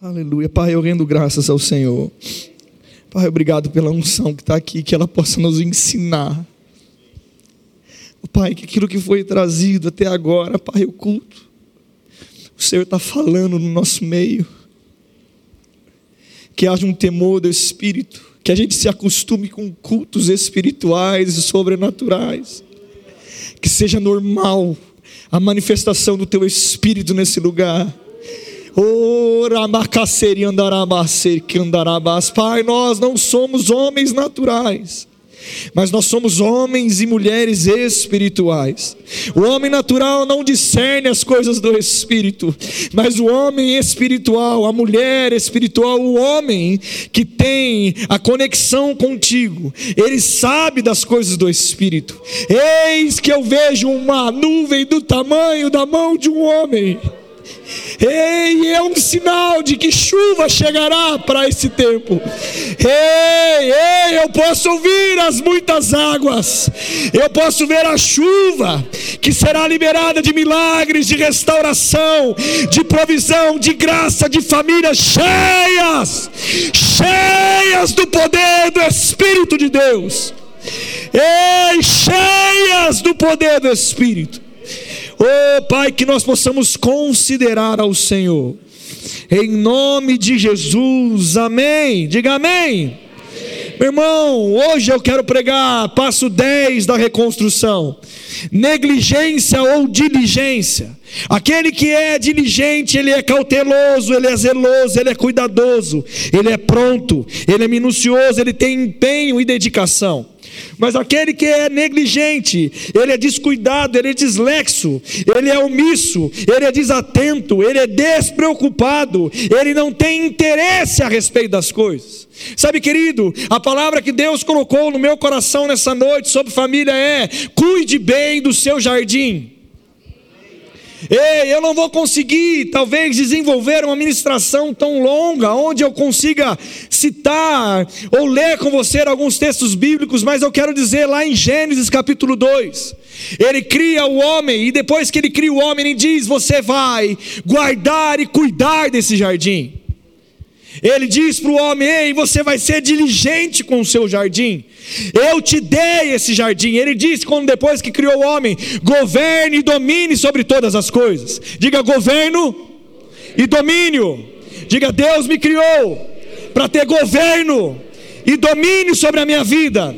Aleluia. Pai, eu rendo graças ao Senhor. Pai, obrigado pela unção que está aqui, que ela possa nos ensinar. Pai, que aquilo que foi trazido até agora, Pai, o culto, o Senhor está falando no nosso meio. Que haja um temor do Espírito, que a gente se acostume com cultos espirituais e sobrenaturais. Que seja normal a manifestação do Teu Espírito nesse lugar Pai, nós não somos homens naturais, mas nós somos homens e mulheres espirituais. O homem natural não discerne as coisas do espírito, mas o homem espiritual, a mulher espiritual, o homem que tem a conexão contigo, ele sabe das coisas do espírito. Eis que eu vejo uma nuvem do tamanho da mão de um homem Ei, é um sinal de que chuva chegará para esse tempo. Ei, ei, eu posso ouvir as muitas águas. Eu posso ver a chuva que será liberada de milagres, de restauração, de provisão, de graça, de famílias cheias, cheias do poder do Espírito de Deus. Ei, cheias do poder do Espírito. Oh Pai, que nós possamos considerar ao Senhor, em nome de Jesus, amém. Diga amém. amém. Meu irmão, hoje eu quero pregar passo 10 da reconstrução: negligência ou diligência. Aquele que é diligente, ele é cauteloso, ele é zeloso, ele é cuidadoso, ele é pronto, ele é minucioso, ele tem empenho e dedicação. Mas aquele que é negligente, ele é descuidado, ele é dislexo, ele é omisso, ele é desatento, ele é despreocupado, ele não tem interesse a respeito das coisas. Sabe, querido, a palavra que Deus colocou no meu coração nessa noite sobre família é: cuide bem do seu jardim. Ei, eu não vou conseguir, talvez, desenvolver uma ministração tão longa, onde eu consiga citar ou ler com você alguns textos bíblicos, mas eu quero dizer lá em Gênesis capítulo 2. Ele cria o homem, e depois que ele cria o homem, ele diz: Você vai guardar e cuidar desse jardim. Ele diz para o homem: Ei, você vai ser diligente com o seu jardim. Eu te dei esse jardim. Ele disse, quando depois que criou o homem: Governe e domine sobre todas as coisas. Diga governo e domínio. Diga Deus me criou para ter governo e domínio sobre a minha vida.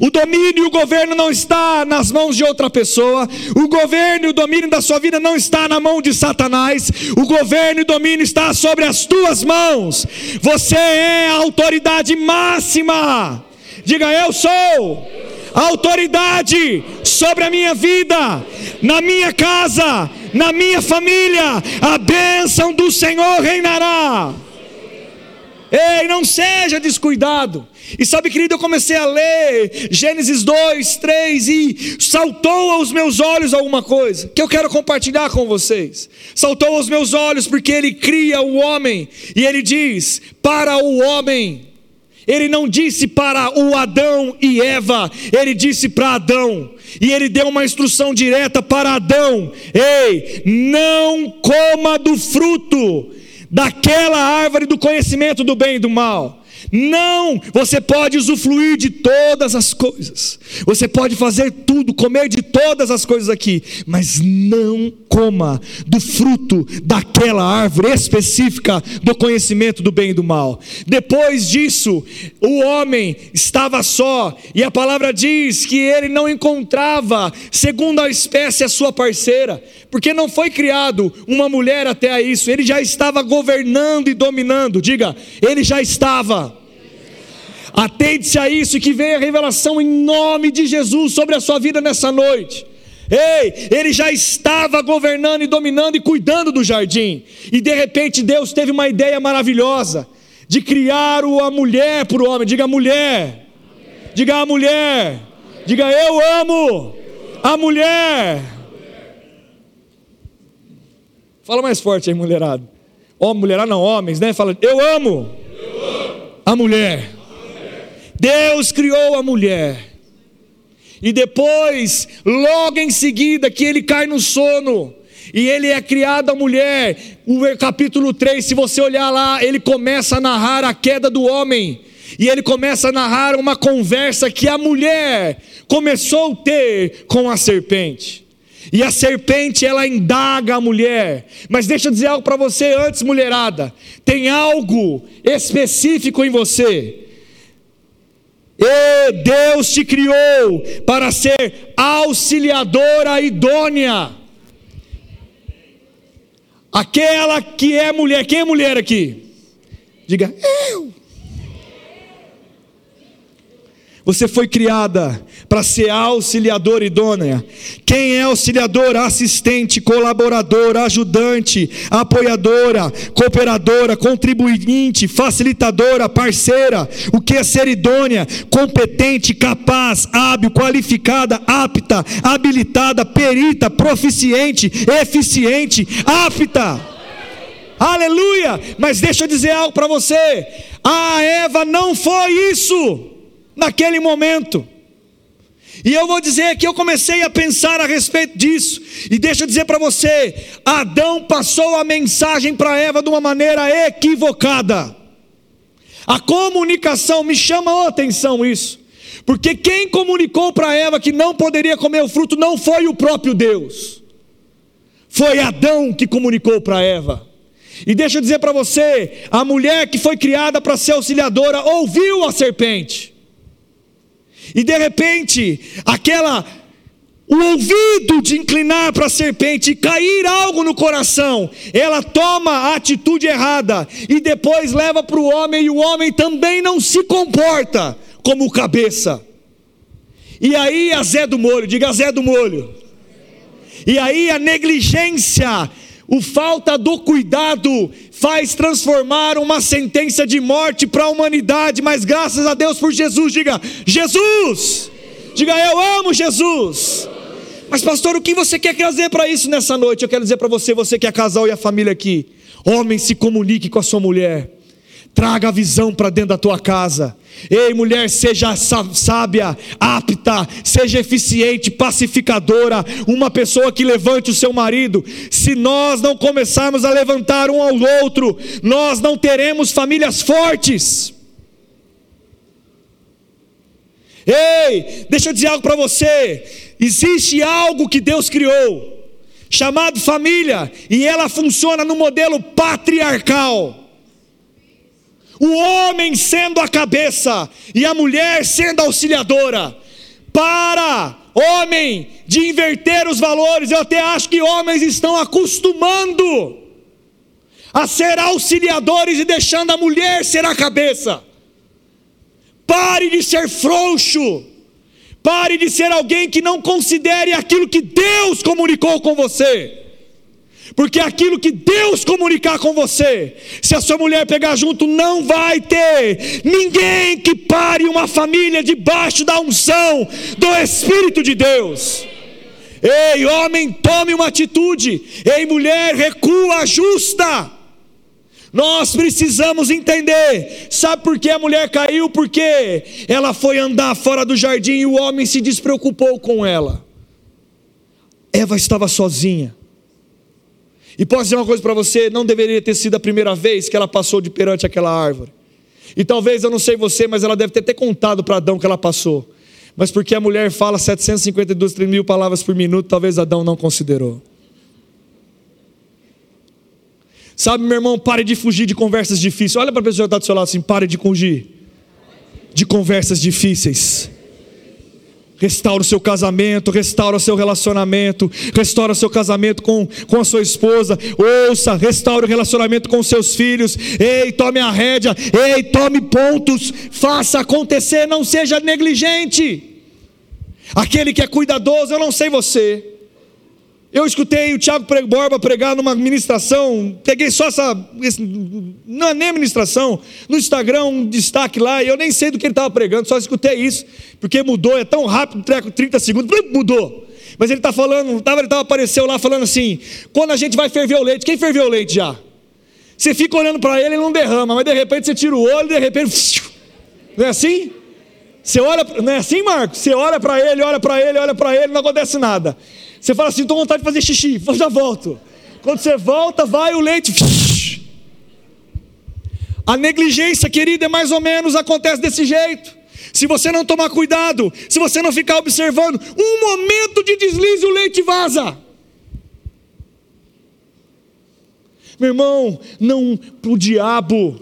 O domínio e o governo não está nas mãos de outra pessoa. O governo e o domínio da sua vida não está na mão de Satanás. O governo e o domínio está sobre as tuas mãos. Você é a autoridade máxima. Diga eu sou autoridade sobre a minha vida, na minha casa, na minha família. A bênção do Senhor reinará. Ei, não seja descuidado. E sabe, querido, eu comecei a ler Gênesis 2, 3 e saltou aos meus olhos alguma coisa que eu quero compartilhar com vocês. Saltou aos meus olhos porque ele cria o homem e ele diz: para o homem. Ele não disse para o Adão e Eva, ele disse para Adão. E ele deu uma instrução direta para Adão: Ei, não coma do fruto daquela árvore do conhecimento do bem e do mal. Não, você pode usufruir de todas as coisas, você pode fazer tudo, comer de todas as coisas aqui, mas não coma do fruto daquela árvore específica do conhecimento do bem e do mal. Depois disso, o homem estava só, e a palavra diz que ele não encontrava, segundo a espécie, a sua parceira, porque não foi criado uma mulher até a isso, ele já estava governando e dominando. Diga, ele já estava. Atente-se a isso e que venha a revelação em nome de Jesus sobre a sua vida nessa noite. Ei, ele já estava governando e dominando e cuidando do jardim. E de repente Deus teve uma ideia maravilhosa de criar a mulher para o homem. Diga mulher. Diga a mulher. Diga eu amo a mulher. Fala mais forte aí, mulherada. Homem, mulherada não, homens, né? Fala, eu amo, eu amo. a mulher. Deus criou a mulher. E depois, logo em seguida, que ele cai no sono, E ele é criado a mulher. O capítulo 3, se você olhar lá, ele começa a narrar a queda do homem. E ele começa a narrar uma conversa que a mulher começou a ter com a serpente. E a serpente ela indaga a mulher. Mas deixa eu dizer algo para você antes, mulherada. Tem algo específico em você. E Deus te criou para ser auxiliadora idônea. Aquela que é mulher. Quem é mulher aqui? Diga, eu. Você foi criada para ser auxiliadora idônea. Quem é auxiliadora? Assistente, colaboradora, ajudante, apoiadora, cooperadora, contribuinte, facilitadora, parceira. O que é ser idônea? Competente, capaz, hábil, qualificada, apta, habilitada, perita, proficiente, eficiente, apta. Aleluia! Mas deixa eu dizer algo para você. A Eva não foi isso naquele momento. E eu vou dizer que eu comecei a pensar a respeito disso, e deixa eu dizer para você: Adão passou a mensagem para Eva de uma maneira equivocada. A comunicação, me chama a atenção isso, porque quem comunicou para Eva que não poderia comer o fruto não foi o próprio Deus, foi Adão que comunicou para Eva. E deixa eu dizer para você: a mulher que foi criada para ser auxiliadora ouviu a serpente. E de repente, aquela o ouvido de inclinar para a serpente e cair algo no coração, ela toma a atitude errada e depois leva para o homem e o homem também não se comporta como cabeça. E aí a Zé do Molho, diga Zé do Molho. E aí a negligência o falta do cuidado faz transformar uma sentença de morte para a humanidade, mas graças a Deus por Jesus, diga: Jesus! Diga, eu amo Jesus. Mas, pastor, o que você quer trazer para isso nessa noite? Eu quero dizer para você, você que é casal e a família aqui: homem, se comunique com a sua mulher. Traga a visão para dentro da tua casa. Ei, mulher, seja sábia, apta, seja eficiente, pacificadora, uma pessoa que levante o seu marido. Se nós não começarmos a levantar um ao outro, nós não teremos famílias fortes. Ei, deixa eu dizer algo para você. Existe algo que Deus criou, chamado família, e ela funciona no modelo patriarcal o homem sendo a cabeça e a mulher sendo a auxiliadora. Para, homem, de inverter os valores, eu até acho que homens estão acostumando a ser auxiliadores e deixando a mulher ser a cabeça. Pare de ser frouxo. Pare de ser alguém que não considere aquilo que Deus comunicou com você. Porque aquilo que Deus comunicar com você, se a sua mulher pegar junto, não vai ter ninguém que pare uma família debaixo da unção do Espírito de Deus. Ei, homem, tome uma atitude. Ei, mulher, recua, ajusta. Nós precisamos entender. Sabe por que a mulher caiu? Porque ela foi andar fora do jardim e o homem se despreocupou com ela. Eva estava sozinha. E posso dizer uma coisa para você: não deveria ter sido a primeira vez que ela passou de perante aquela árvore. E talvez, eu não sei você, mas ela deve ter, ter contado para Adão que ela passou. Mas porque a mulher fala 752 mil palavras por minuto, talvez Adão não considerou. Sabe, meu irmão, pare de fugir de conversas difíceis. Olha para a pessoa que está do seu lado assim: pare de fugir de conversas difíceis. Restaura o seu casamento, restaura o seu relacionamento, restaura o seu casamento com, com a sua esposa. Ouça, restaura o relacionamento com seus filhos. Ei, tome a rédea. Ei, tome pontos. Faça acontecer, não seja negligente. Aquele que é cuidadoso, eu não sei você. Eu escutei o Tiago Borba pregar numa ministração, peguei só essa, não é nem ministração, no Instagram um destaque lá, e eu nem sei do que ele estava pregando, só escutei isso, porque mudou, é tão rápido, treco 30 segundos, mudou. Mas ele está falando, estava, ele tava, apareceu lá falando assim: quando a gente vai ferver o leite, quem ferveu o leite já? Você fica olhando para ele, ele não derrama, mas de repente você tira o olho, de repente, não é assim? Você olha, não é assim, Marcos? Você olha para ele, olha para ele, olha para ele, não acontece nada. Você fala assim: estou com vontade de fazer xixi, já volto. Quando você volta, vai o leite. A negligência, querida, é mais ou menos acontece desse jeito. Se você não tomar cuidado, se você não ficar observando, um momento de deslize o leite vaza. Meu irmão, não para o diabo,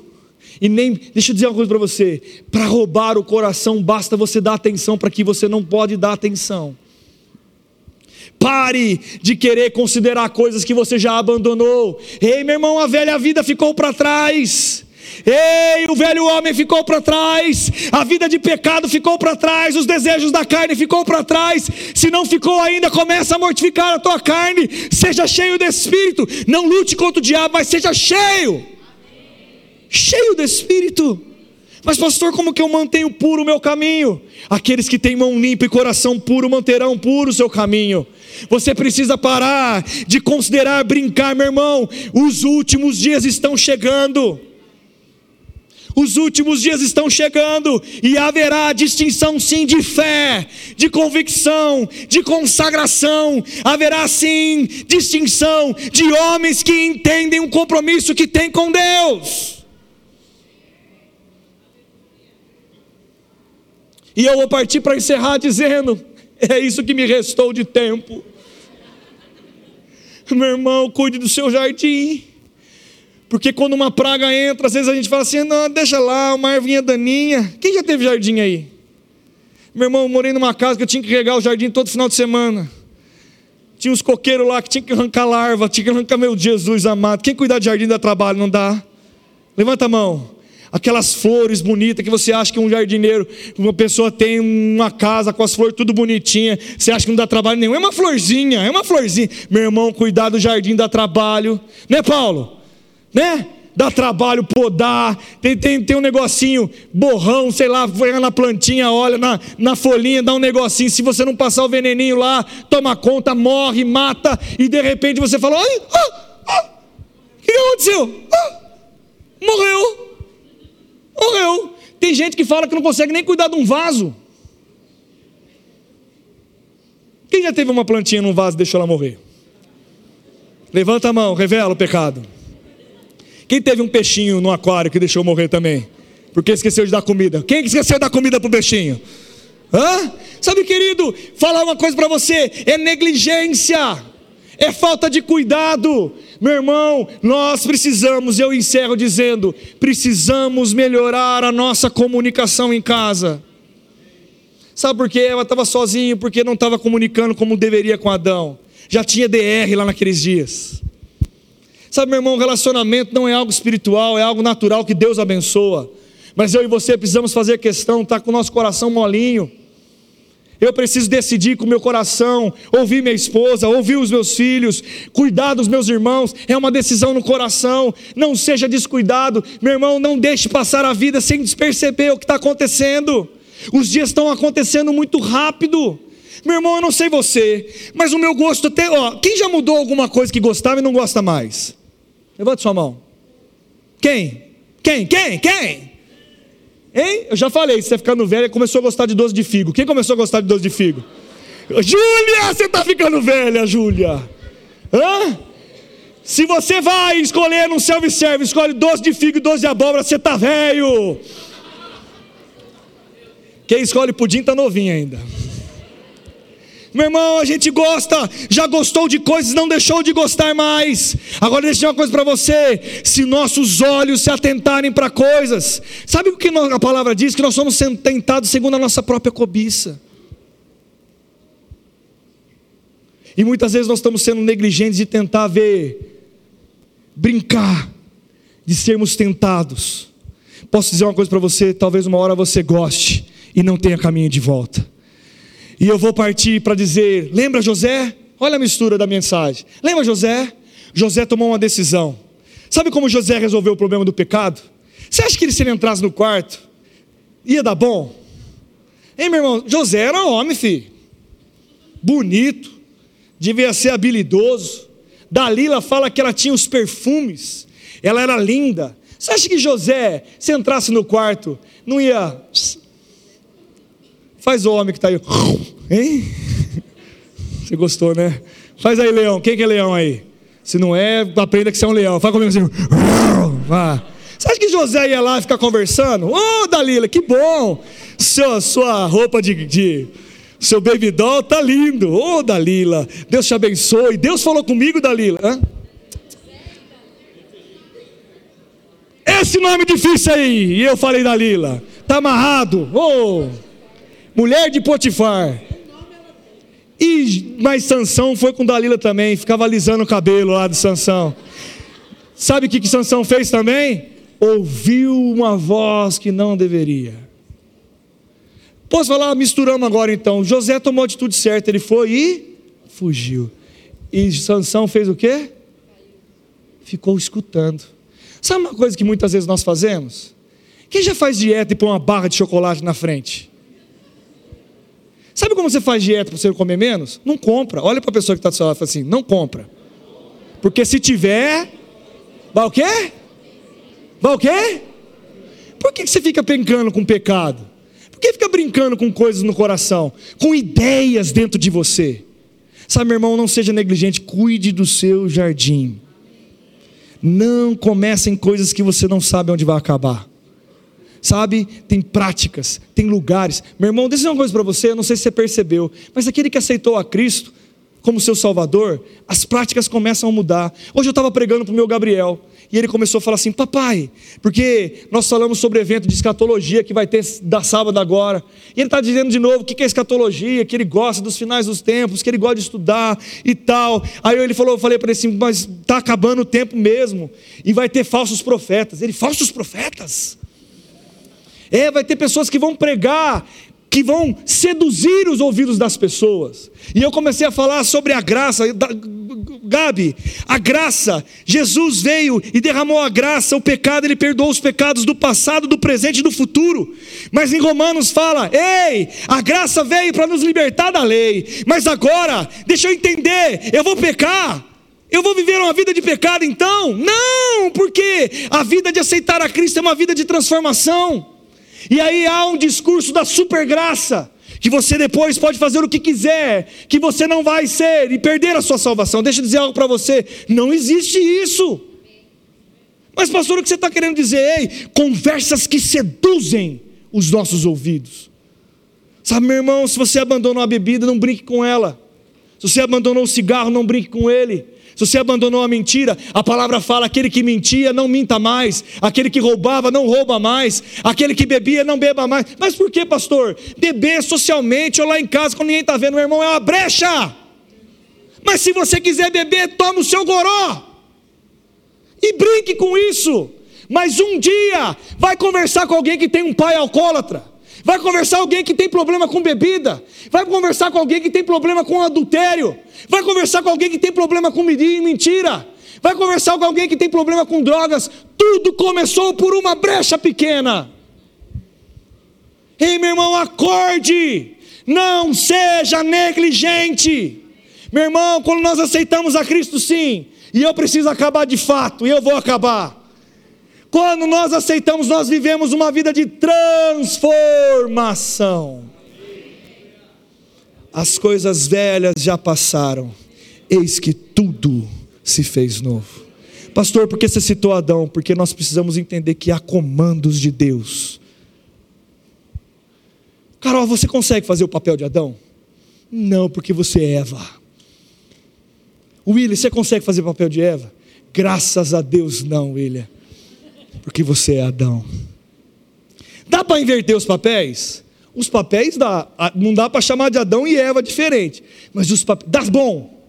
e nem, deixa eu dizer uma coisa para você: para roubar o coração, basta você dar atenção para que você não pode dar atenção. Pare de querer considerar coisas que você já abandonou. Ei, meu irmão, a velha vida ficou para trás. Ei, o velho homem ficou para trás, a vida de pecado ficou para trás, os desejos da carne ficou para trás. Se não ficou ainda, começa a mortificar a tua carne. Seja cheio do espírito. Não lute contra o diabo, mas seja cheio. Cheio do espírito. Mas, pastor, como que eu mantenho puro o meu caminho? Aqueles que têm mão limpa e coração puro manterão puro o seu caminho. Você precisa parar de considerar brincar, meu irmão. Os últimos dias estão chegando. Os últimos dias estão chegando e haverá distinção sim de fé, de convicção, de consagração. Haverá sim distinção de homens que entendem o compromisso que têm com Deus. E eu vou partir para encerrar dizendo: é isso que me restou de tempo. Meu irmão, cuide do seu jardim. Porque quando uma praga entra, às vezes a gente fala assim: não, deixa lá, uma ervinha daninha. Quem já teve jardim aí? Meu irmão, eu morei numa casa que eu tinha que regar o jardim todo final de semana. Tinha uns coqueiros lá que tinha que arrancar larva, tinha que arrancar, meu Jesus amado. Quem cuidar de jardim dá trabalho, não dá? Levanta a mão. Aquelas flores bonitas que você acha que um jardineiro, uma pessoa tem uma casa com as flores tudo bonitinha, você acha que não dá trabalho nenhum. É uma florzinha, é uma florzinha. Meu irmão, cuidar do jardim dá trabalho. Né, Paulo? né? Dá trabalho podar, tem, tem, tem um negocinho, borrão, sei lá, vai na plantinha, olha na, na folhinha, dá um negocinho. Se você não passar o veneninho lá, toma conta, morre, mata, e de repente você fala: ai, ah, ah, o que aconteceu? Ah, morreu, morreu. Tem gente que fala que não consegue nem cuidar de um vaso. Quem já teve uma plantinha num vaso e deixou ela morrer? Levanta a mão, revela o pecado. Quem teve um peixinho no aquário que deixou morrer também? Porque esqueceu de dar comida. Quem esqueceu de dar comida para o peixinho? Hã? Sabe, querido, falar uma coisa para você: é negligência, é falta de cuidado. Meu irmão, nós precisamos, eu encerro dizendo: precisamos melhorar a nossa comunicação em casa. Sabe por quê? Ela estava sozinha, porque não estava comunicando como deveria com Adão. Já tinha DR lá naqueles dias. Sabe, meu irmão, relacionamento não é algo espiritual, é algo natural que Deus abençoa. Mas eu e você precisamos fazer questão, estar tá com o nosso coração molinho. Eu preciso decidir com o meu coração, ouvir minha esposa, ouvir os meus filhos, cuidar dos meus irmãos, é uma decisão no coração. Não seja descuidado, meu irmão, não deixe passar a vida sem perceber o que está acontecendo. Os dias estão acontecendo muito rápido. Meu irmão, eu não sei você, mas o meu gosto até, ó, quem já mudou alguma coisa que gostava e não gosta mais? Levante sua mão. Quem? Quem? Quem? Quem? Hein? Eu já falei, você ficando velha, começou a gostar de doce de figo. Quem começou a gostar de doce de figo? Júlia, você está ficando velha, Júlia. Hã? Se você vai escolher num self-service, escolhe doce de figo e doce de abóbora, você está velho. Quem escolhe pudim está novinho ainda. Meu irmão, a gente gosta, já gostou de coisas, não deixou de gostar mais. Agora deixa eu uma coisa para você: se nossos olhos se atentarem para coisas, sabe o que a palavra diz? Que nós somos tentados segundo a nossa própria cobiça. E muitas vezes nós estamos sendo negligentes de tentar ver, brincar, de sermos tentados. Posso dizer uma coisa para você? Talvez uma hora você goste e não tenha caminho de volta. E eu vou partir para dizer: lembra José? Olha a mistura da mensagem. Lembra José? José tomou uma decisão. Sabe como José resolveu o problema do pecado? Você acha que se ele entrasse no quarto, ia dar bom? Hein, meu irmão? José era homem, filho. Bonito. Devia ser habilidoso. Dalila fala que ela tinha os perfumes. Ela era linda. Você acha que José, se entrasse no quarto, não ia Faz o homem que está aí. Hein? Você gostou, né? Faz aí, leão. Quem que é leão aí? Se não é, aprenda que você é um leão. Faz comigo assim. Vá. Você acha que José ia lá ficar conversando? Ô, oh, Dalila, que bom! Sua, sua roupa de, de seu baby doll tá lindo. Ô, oh, Dalila, Deus te abençoe. Deus falou comigo, Dalila. Hã? Esse nome difícil aí. E eu falei Dalila. Tá amarrado. Ô, oh, mulher de Potifar. E mas Sansão foi com Dalila também, ficava alisando o cabelo lá de Sansão. Sabe o que, que Sansão fez também? Ouviu uma voz que não deveria. Posso falar, misturamos agora então. José tomou a atitude certa, ele foi e fugiu. E Sansão fez o quê? Ficou escutando. Sabe uma coisa que muitas vezes nós fazemos? Quem já faz dieta e põe uma barra de chocolate na frente? Como você faz dieta para você comer menos? Não compra. Olha para a pessoa que está do seu lado e fala assim: não compra. Porque se tiver, vai o quê? Vai o quê? Por que você fica brincando com pecado? Por que fica brincando com coisas no coração? Com ideias dentro de você? Sabe, meu irmão, não seja negligente, cuide do seu jardim. Não comece em coisas que você não sabe onde vai acabar sabe? Tem práticas, tem lugares. Meu irmão, deixa eu dizer uma coisa para você, eu não sei se você percebeu, mas aquele que aceitou a Cristo como seu Salvador, as práticas começam a mudar. Hoje eu estava pregando para o meu Gabriel, e ele começou a falar assim: Papai, porque nós falamos sobre evento de escatologia que vai ter da sábado agora. E ele está dizendo de novo o que é escatologia, que ele gosta dos finais dos tempos, que ele gosta de estudar e tal. Aí ele falou, eu falei para ele assim: Mas está acabando o tempo mesmo, e vai ter falsos profetas. Ele, falsos profetas? É, vai ter pessoas que vão pregar, que vão seduzir os ouvidos das pessoas. E eu comecei a falar sobre a graça. Gabi, a graça, Jesus veio e derramou a graça, o pecado, ele perdoou os pecados do passado, do presente e do futuro. Mas em Romanos fala: ei, a graça veio para nos libertar da lei, mas agora, deixa eu entender, eu vou pecar. Eu vou viver uma vida de pecado então? Não, porque a vida de aceitar a Cristo é uma vida de transformação. E aí há um discurso da supergraça, que você depois pode fazer o que quiser, que você não vai ser e perder a sua salvação. Deixa eu dizer algo para você: não existe isso. Mas, pastor, o que você está querendo dizer? Ei, conversas que seduzem os nossos ouvidos. Sabe, meu irmão, se você abandonou a bebida, não brinque com ela. Se você abandonou o cigarro, não brinque com ele. Se você abandonou a mentira, a palavra fala: aquele que mentia, não minta mais. Aquele que roubava, não rouba mais. Aquele que bebia, não beba mais. Mas por que, pastor? Beber socialmente ou lá em casa, quando ninguém está vendo, meu irmão, é uma brecha. Mas se você quiser beber, toma o seu goró. E brinque com isso. Mas um dia, vai conversar com alguém que tem um pai alcoólatra. Vai conversar alguém que tem problema com bebida. Vai conversar com alguém que tem problema com adultério. Vai conversar com alguém que tem problema com mentira. Vai conversar com alguém que tem problema com drogas. Tudo começou por uma brecha pequena. Ei, meu irmão, acorde. Não seja negligente. Meu irmão, quando nós aceitamos a Cristo, sim, e eu preciso acabar de fato, e eu vou acabar. Quando nós aceitamos, nós vivemos uma vida de transformação. As coisas velhas já passaram, eis que tudo se fez novo. Pastor, por que você citou Adão? Porque nós precisamos entender que há comandos de Deus. Carol, você consegue fazer o papel de Adão? Não, porque você é Eva. William, você consegue fazer o papel de Eva? Graças a Deus, não, William porque você é Adão. Dá para inverter os papéis? Os papéis dá, não dá para chamar de Adão e Eva diferente, mas os papéis, dá bom.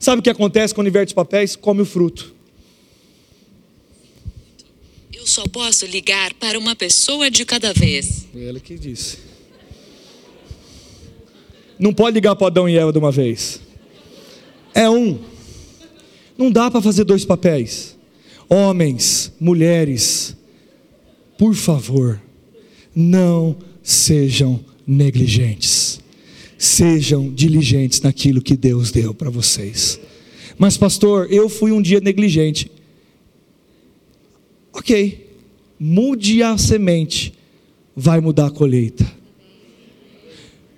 Sabe o que acontece quando inverte os papéis? Come o fruto. Eu só posso ligar para uma pessoa de cada vez. Ele que disse. Não pode ligar para Adão e Eva de uma vez. É um. Não dá para fazer dois papéis. Homens, mulheres, por favor, não sejam negligentes. Sejam diligentes naquilo que Deus deu para vocês. Mas, pastor, eu fui um dia negligente. Ok, mude a semente, vai mudar a colheita.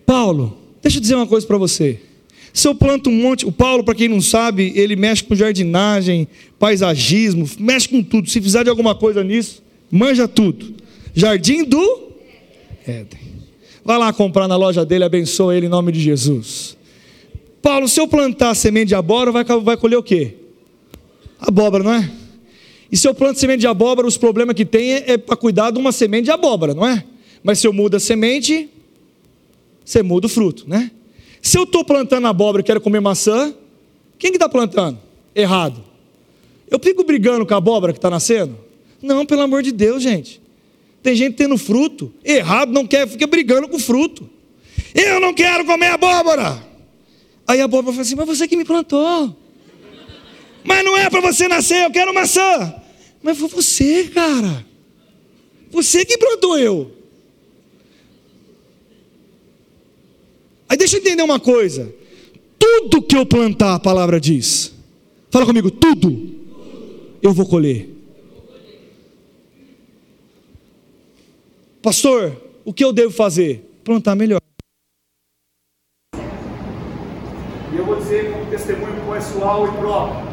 Paulo, deixa eu dizer uma coisa para você. Se eu planto um monte, o Paulo, para quem não sabe, ele mexe com jardinagem, paisagismo, mexe com tudo. Se fizer de alguma coisa nisso, manja tudo. Jardim do Éden. Vai lá comprar na loja dele, abençoa ele em nome de Jesus. Paulo, se eu plantar semente de abóbora, vai, vai colher o quê? Abóbora, não é? E se eu planto semente de abóbora, os problemas que tem é, é para cuidar de uma semente de abóbora, não é? Mas se eu mudo a semente, você muda o fruto, né? Se eu estou plantando abóbora e quero comer maçã, quem que está plantando? Errado. Eu fico brigando com a abóbora que está nascendo? Não, pelo amor de Deus, gente. Tem gente tendo fruto. Errado não quer, fica brigando com fruto. Eu não quero comer abóbora. Aí a abóbora fala assim: Mas você que me plantou. Mas não é para você nascer, eu quero maçã. Mas foi você, cara. Você que plantou eu. Aí deixa eu entender uma coisa. Tudo que eu plantar, a palavra diz. Fala comigo, tudo. Eu vou colher. Pastor, o que eu devo fazer? Plantar melhor. E eu vou dizer com um testemunho pessoal e próprio.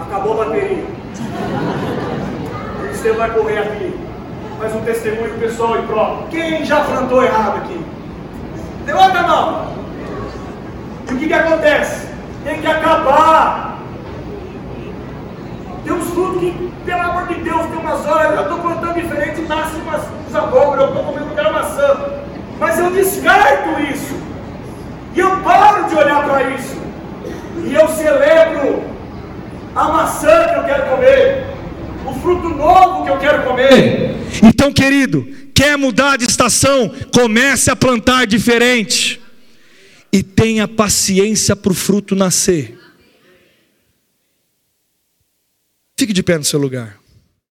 Acabou a bateria. O Estevão vai correr aqui. Mas um testemunho pessoal e próprio. Quem já plantou errado aqui? Levanta a mão. E o que, que acontece? Tem que acabar. Tem uns frutos que, pelo amor de Deus, tem umas horas, eu estou plantando diferente, nasce umas, abóboras, eu estou comendo aquela maçã. Mas eu descarto isso. E eu paro de olhar para isso. E eu celebro a maçã que eu quero comer, o fruto novo que eu quero comer. Então, querido, quer mudar de estação, comece a plantar diferente. E tenha paciência para o fruto nascer. Fique de pé no seu lugar.